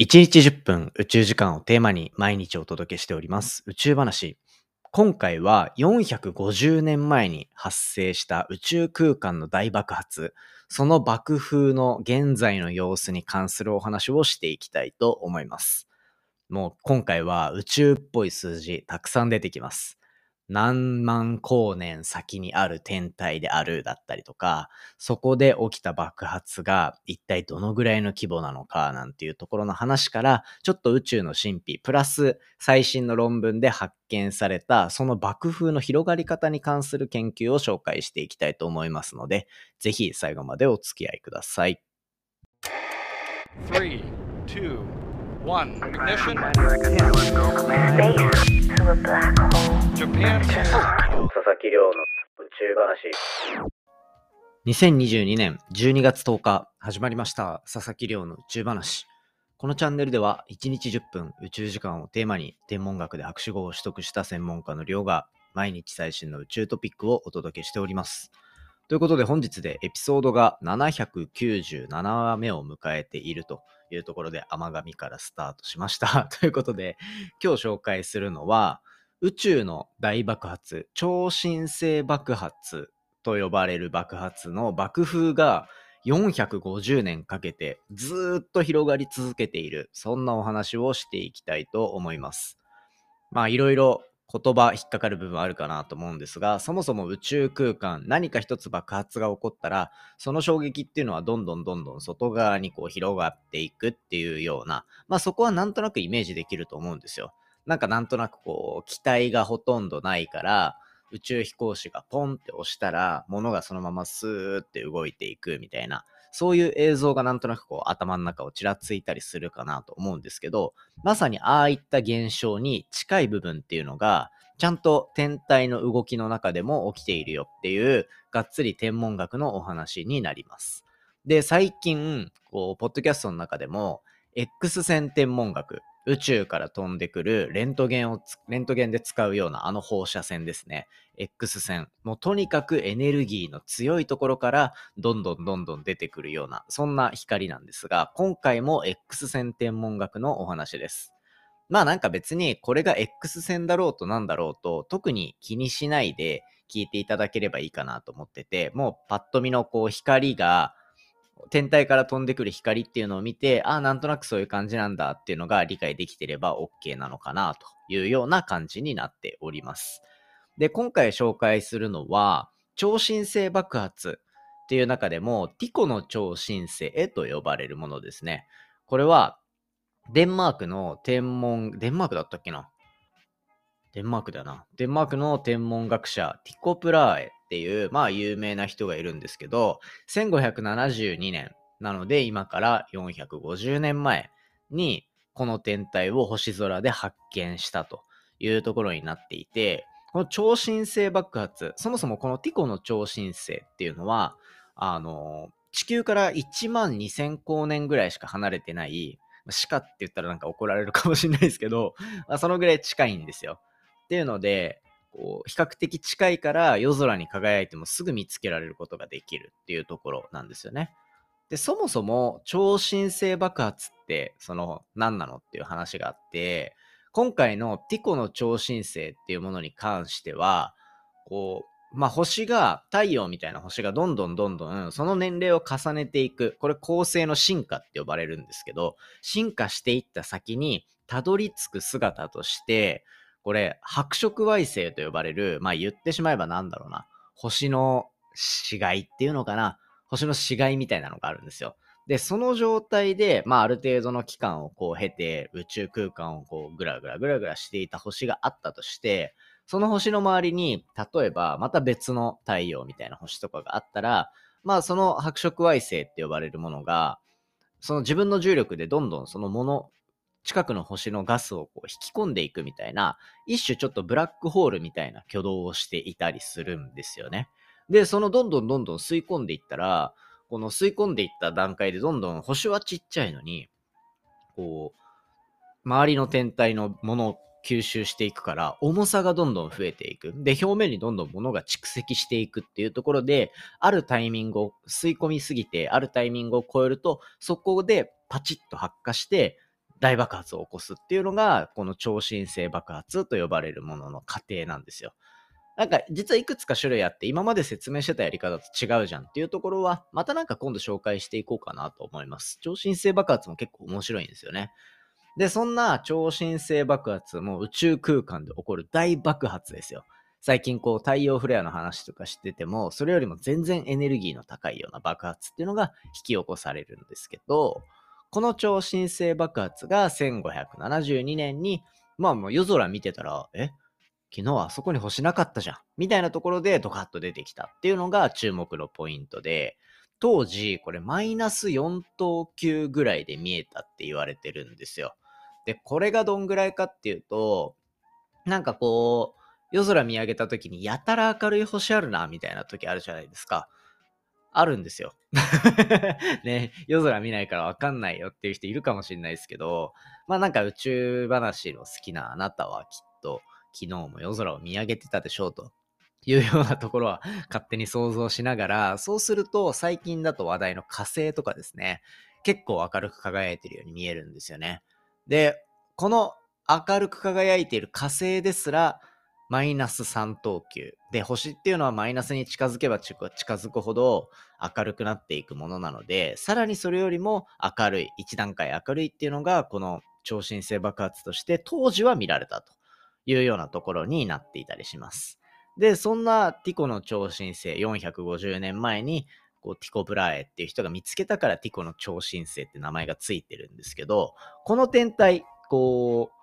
1日10分宇宙時間をテーマに毎日お届けしております宇宙話。今回は450年前に発生した宇宙空間の大爆発、その爆風の現在の様子に関するお話をしていきたいと思います。もう今回は宇宙っぽい数字たくさん出てきます。何万光年先にある天体であるだったりとか、そこで起きた爆発が一体どのぐらいの規模なのかなんていうところの話から、ちょっと宇宙の神秘、プラス最新の論文で発見されたその爆風の広がり方に関する研究を紹介していきたいと思いますので、ぜひ最後までお付き合いください。3, 2, 1, 佐々木亮の宇宙話2022年12月10日始まりました。佐々木亮の宇宙話。このチャンネルでは1日10分宇宙時間をテーマに天文学で博士号を取得した専門家の亮が毎日最新の宇宙トピックをお届けしております。ということで本日でエピソードが797話目を迎えているというところで甘神からスタートしました。ということで今日紹介するのは宇宙の大爆発、超新星爆発と呼ばれる爆発の爆風が450年かけてずっと広がり続けている、そんなお話をしていきたいと思います。まあいろいろ言葉引っかかる部分あるかなと思うんですが、そもそも宇宙空間、何か一つ爆発が起こったら、その衝撃っていうのはどんどんどんどん外側にこう広がっていくっていうような、まあそこはなんとなくイメージできると思うんですよ。なんかなんとなくこう、機体がほとんどないから、宇宙飛行士がポンって押したら、物がそのままスーって動いていくみたいな、そういう映像がなんとなくこう頭の中をちらついたりするかなと思うんですけど、まさにああいった現象に近い部分っていうのが、ちゃんと天体の動きの中でも起きているよっていう、がっつり天文学のお話になります。で、最近、こう、ポッドキャストの中でも、X 線天文学宇宙から飛んでくるレントゲンを、レントゲンで使うようなあの放射線ですね。X 線。もうとにかくエネルギーの強いところからどんどんどんどん出てくるような、そんな光なんですが、今回も X 線天文学のお話です。まあなんか別にこれが X 線だろうとなんだろうと特に気にしないで聞いていただければいいかなと思ってて、もうパッと見のこう光が天体から飛んでくる光っていうのを見て、ああ、なんとなくそういう感じなんだっていうのが理解できてれば OK なのかなというような感じになっております。で、今回紹介するのは、超新星爆発っていう中でも、ティコの超新星と呼ばれるものですね。これは、デンマークの天文、デンマークだったっけな？デンマークだな。デンマークの天文学者、ティコ・プラーエっていう、まあ有名な人がいるんですけど、1572年なので今から450年前にこの天体を星空で発見したというところになっていて、この超新星爆発、そもそもこのティコの超新星っていうのは、あの、地球から1万2000光年ぐらいしか離れてない、しかって言ったらなんか怒られるかもしれないですけど、まあ、そのぐらい近いんですよ。っていうので、こう比較的近いから夜空に輝いてもすぐ見つけられることができるっていうところなんですよね。で、そもそも超新星爆発ってその何なのっていう話があって、今回のティコの超新星っていうものに関しては、こう、まあ、星が、太陽みたいな星がどんどんどんどんその年齢を重ねていく。これ恒星の進化って呼ばれるんですけど、進化していった先にたどり着く姿として、これ、白色矮星と呼ばれる、まあ言ってしまえばなんだろうな、星の死骸っていうのかな、星の死骸みたいなのがあるんですよ。で、その状態で、まあある程度の期間をこう経て、宇宙空間をこうぐらぐらぐらぐらしていた星があったとして、その星の周りに、例えばまた別の太陽みたいな星とかがあったら、まあその白色矮星って呼ばれるものが、その自分の重力でどんどんそのもの近くの星のガスをこう引き込んでいくみたいな、一種ちょっとブラックホールみたいな挙動をしていたりするんですよね。で、そのどんどんどんどん吸い込んでいったら、この吸い込んでいった段階でどんどん星はちっちゃいのに、こう、周りの天体のものを吸収していくから、重さがどんどん増えていく。で、表面にどんどん物が蓄積していくっていうところで、あるタイミングを吸い込みすぎて、あるタイミングを超えると、そこでパチッと発火して、大爆発を起こすっていうのが、この超新星爆発と呼ばれるものの過程なんですよ。なんか実はいくつか種類あって今まで説明してたやり方と違うじゃんっていうところはまたなんか今度紹介していこうかなと思います。超新星爆発も結構面白いんですよね。で、そんな超新星爆発も宇宙空間で起こる大爆発ですよ。最近こう太陽フレアの話とかしてても、それよりも全然エネルギーの高いような爆発っていうのが引き起こされるんですけど、この超新星爆発が1572年に、まあもう夜空見てたら、え？昨日はあそこに星なかったじゃん。みたいなところでドカッと出てきたっていうのが注目のポイントで、当時これマイナス4等級ぐらいで見えたって言われてるんですよ。で、これがどんぐらいかっていうと、なんかこう、夜空見上げた時にやたら明るい星あるな、みたいな時あるじゃないですか。あるんですよ。ね、夜空見ないからわかんないよっていう人いるかもしれないですけど、まあなんか宇宙話の好きなあなたはきっと昨日も夜空を見上げてたでしょうというようなところは 勝手に想像しながら、そうすると最近だと話題の火星とかですね、結構明るく輝いてるように見えるんですよね。で、この明るく輝いている火星ですら、マイナス3等級。で、星っていうのはマイナスに近づけば近づくほど明るくなっていくものなので、さらにそれよりも明るい、一段階明るいっていうのが、この超新星爆発として当時は見られたというようなところになっていたりします。で、そんなティコの超新星450年前にこうティコ・ブラーエっていう人が見つけたからティコの超新星って名前がついてるんですけど、この天体、こう、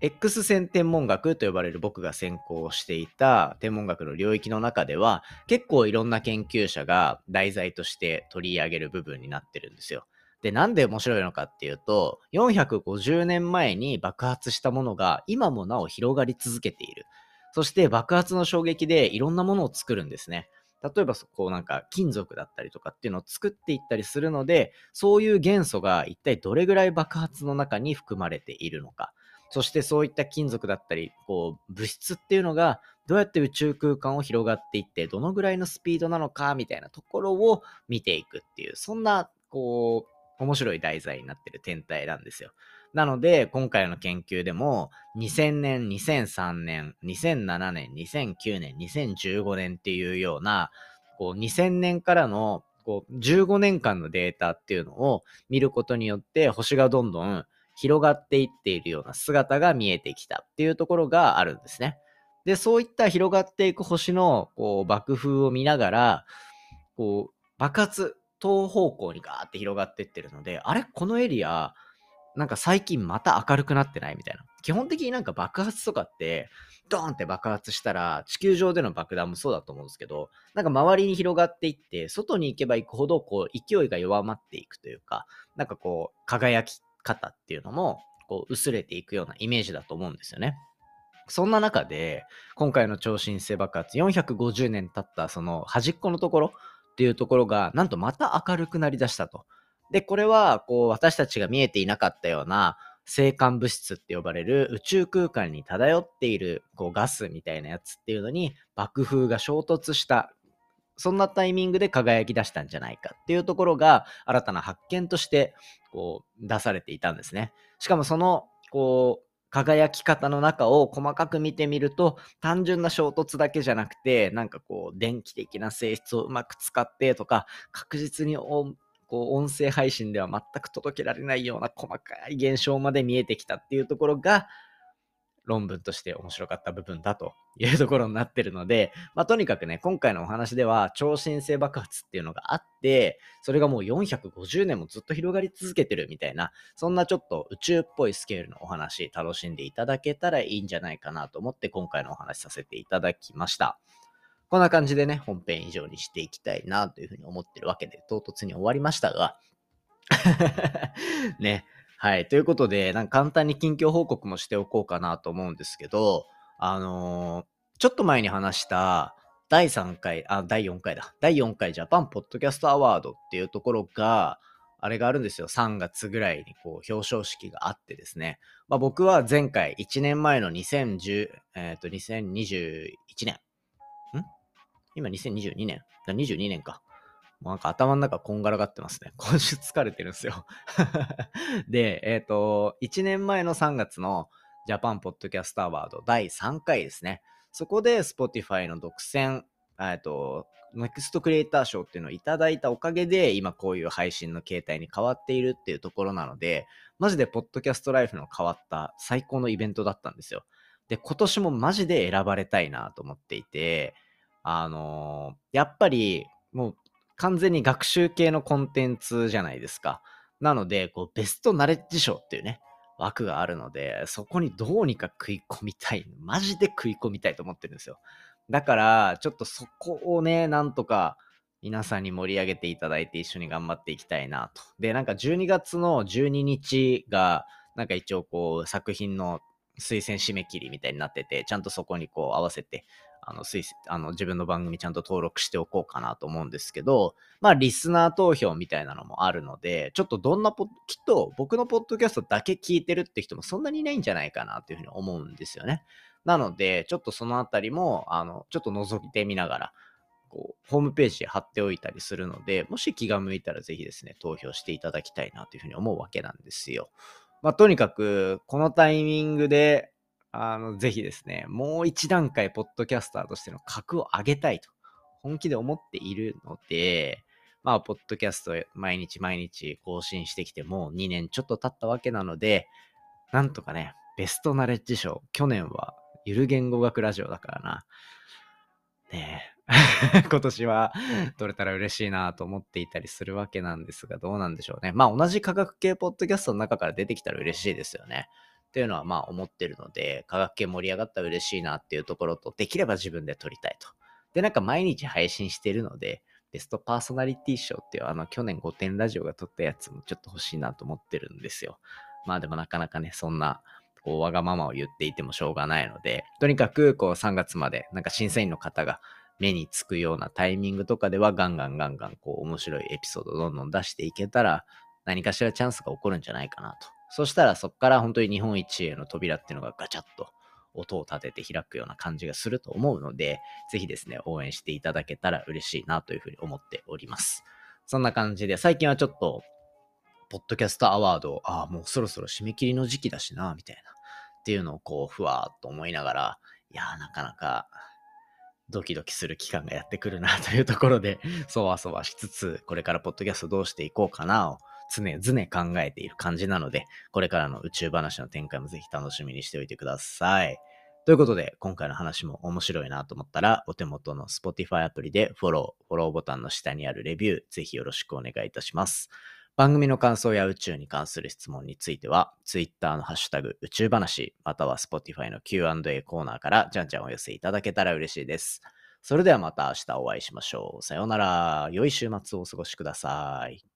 X 線天文学と呼ばれる僕が専攻していた天文学の領域の中では結構いろんな研究者が題材として取り上げる部分になってるんですよ。で、なんで面白いのかっていうと、450年前に爆発したものが今もなお広がり続けている。そして爆発の衝撃でいろんなものを作るんですね。例えば、こうなんか金属だったりとかっていうのを作っていったりするので、そういう元素が一体どれぐらい爆発の中に含まれているのか。そしてそういった金属だったり、こう、物質っていうのが、どうやって宇宙空間を広がっていって、どのぐらいのスピードなのか、みたいなところを見ていくっていう、そんな、こう、面白い題材になってる天体なんですよ。なので、今回の研究でも、2000年、2003年、2007年、2009年、2015年っていうような、こう、2000年からの、こう、15年間のデータっていうのを見ることによって、星がどんどん広がっていっているような姿が見えてきたっていうところがあるんですね。で、そういった広がっていく星のこう爆風を見ながら、こう爆発、東方向にガーって広がっていってるので、あれ？このエリア、なんか最近また明るくなってない？みたいな。基本的になんか爆発とかって、ドーンって爆発したら、地球上での爆弾もそうだと思うんですけど、なんか周りに広がっていって、外に行けば行くほど、こう、勢いが弱まっていくというか、なんかこう、輝き方っていうのも、こう、薄れていくようなイメージだと思うんですよね。そんな中で、今回の超新星爆発、450年経ったその端っこのところっていうところが、なんとまた明るくなりだしたと。で、これは、こう、私たちが見えていなかったような、星間物質って呼ばれる宇宙空間に漂っているこうガスみたいなやつっていうのに爆風が衝突したそんなタイミングで輝き出したんじゃないかっていうところが新たな発見としてこう出されていたんですね。しかもそのこう輝き方の中を細かく見てみると単純な衝突だけじゃなくてなんかこう電気的な性質をうまく使ってとか確実に音声配信では全く届けられないような細かい現象まで見えてきたっていうところが論文として面白かった部分だというところになってるので、まあ、とにかくね、今回のお話では超新星爆発っていうのがあって、それがもう450年もずっと広がり続けてるみたいな、そんなちょっと宇宙っぽいスケールのお話、楽しんでいただけたらいいんじゃないかなと思って今回のお話させていただきました。こんな感じでね、本編以上にしていきたいなというふうに思ってるわけで、唐突に終わりましたが、ね、はい。ということで、なんか簡単に近況報告もしておこうかなと思うんですけど、あのー、ちょっと前に話した第3回、あ、第4回だ。第4回ジャパンポッドキャストアワードっていうところが、あれがあるんですよ。3月ぐらいにこう表彰式があってですね。まあ、僕は前回1年前の2010、えっ、ー、と、2021年。ん？今2022年だ ?22 年か。もうなんか頭の中こんがらがってますね。今週疲れてるんですよ。で、えっ、ー、と、1年前の3月のジャパンポッドキャストアワード第3回ですね。そこで Spotify の独占、えっと、ネクストクリエイター賞っていうのをいただいたおかげで、今こういう配信の形態に変わっているっていうところなので、マジでポッドキャストライフの変わった最高のイベントだったんですよ。で、今年もマジで選ばれたいなと思っていて、あのー、やっぱりもう完全に学習系のコンテンツじゃないですか。なので、こうベストナレッジ賞っていうね、枠があるので、そこにどうにか食い込みたい。マジで食い込みたいと思ってるんですよ。だから、ちょっとそこをね、なんとか皆さんに盛り上げていただいて一緒に頑張っていきたいなと。で、なんか12月の12日が、なんか一応こう作品の推薦締め切りみたいになってて、ちゃんとそこにこう合わせて、あの、推あの自分の番組ちゃんと登録しておこうかなと思うんですけど、まあ、リスナー投票みたいなのもあるので、ちょっとどんなポきっと僕のポッドキャストだけ聞いてるって人もそんなにいないんじゃないかなというふうに思うんですよね。なので、ちょっとそのあたりも、あの、ちょっと覗いてみながら、こう、ホームページ貼っておいたりするので、もし気が向いたらぜひですね、投票していただきたいなというふうに思うわけなんですよ。まあ、とにかく、このタイミングで、あの、ぜひですね、もう一段階、ポッドキャスターとしての格を上げたいと、本気で思っているので、まあ、ポッドキャスト毎日毎日更新してきてもう2年ちょっと経ったわけなので、なんとかね、ベストナレッジ賞、去年はゆる言語学ラジオだからな。ねえ。今年は取れたら嬉しいなと思っていたりするわけなんですが、どうなんでしょうね。まあ同じ科学系ポッドキャストの中から出てきたら嬉しいですよね。っていうのはまあ思ってるので、科学系盛り上がったら嬉しいなっていうところと、できれば自分で撮りたいと。で、なんか毎日配信してるので、ベストパーソナリティ賞っていうあの去年5点ラジオが撮ったやつもちょっと欲しいなと思ってるんですよ。まあでもなかなかね、そんなこう、わがままを言っていてもしょうがないので、とにかく、こう、3月まで、なんか審査員の方が目につくようなタイミングとかでは、ガンガンガンガン、こう、面白いエピソードをどんどん出していけたら、何かしらチャンスが起こるんじゃないかなと。そしたら、そこから本当に日本一への扉っていうのがガチャッと音を立てて開くような感じがすると思うので、ぜひですね、応援していただけたら嬉しいなというふうに思っております。そんな感じで、最近はちょっと、ポッドキャストアワード、ああ、もうそろそろ締め切りの時期だしな、みたいな。っていうのをこう、ふわーっと思いながら、いやー、なかなかドキドキする期間がやってくるなというところで、そわそわしつつ、これからポッドキャストどうしていこうかなを常々考えている感じなので、これからの宇宙話の展開もぜひ楽しみにしておいてください。ということで、今回の話も面白いなと思ったら、お手元の Spotify アプリでフォロー、フォローボタンの下にあるレビュー、ぜひよろしくお願いいたします。番組の感想や宇宙に関する質問については、Twitter のハッシュタグ宇宙話、または Spotify の Q&A コーナーからじゃんじゃんお寄せいただけたら嬉しいです。それではまた明日お会いしましょう。さようなら。良い週末をお過ごしください。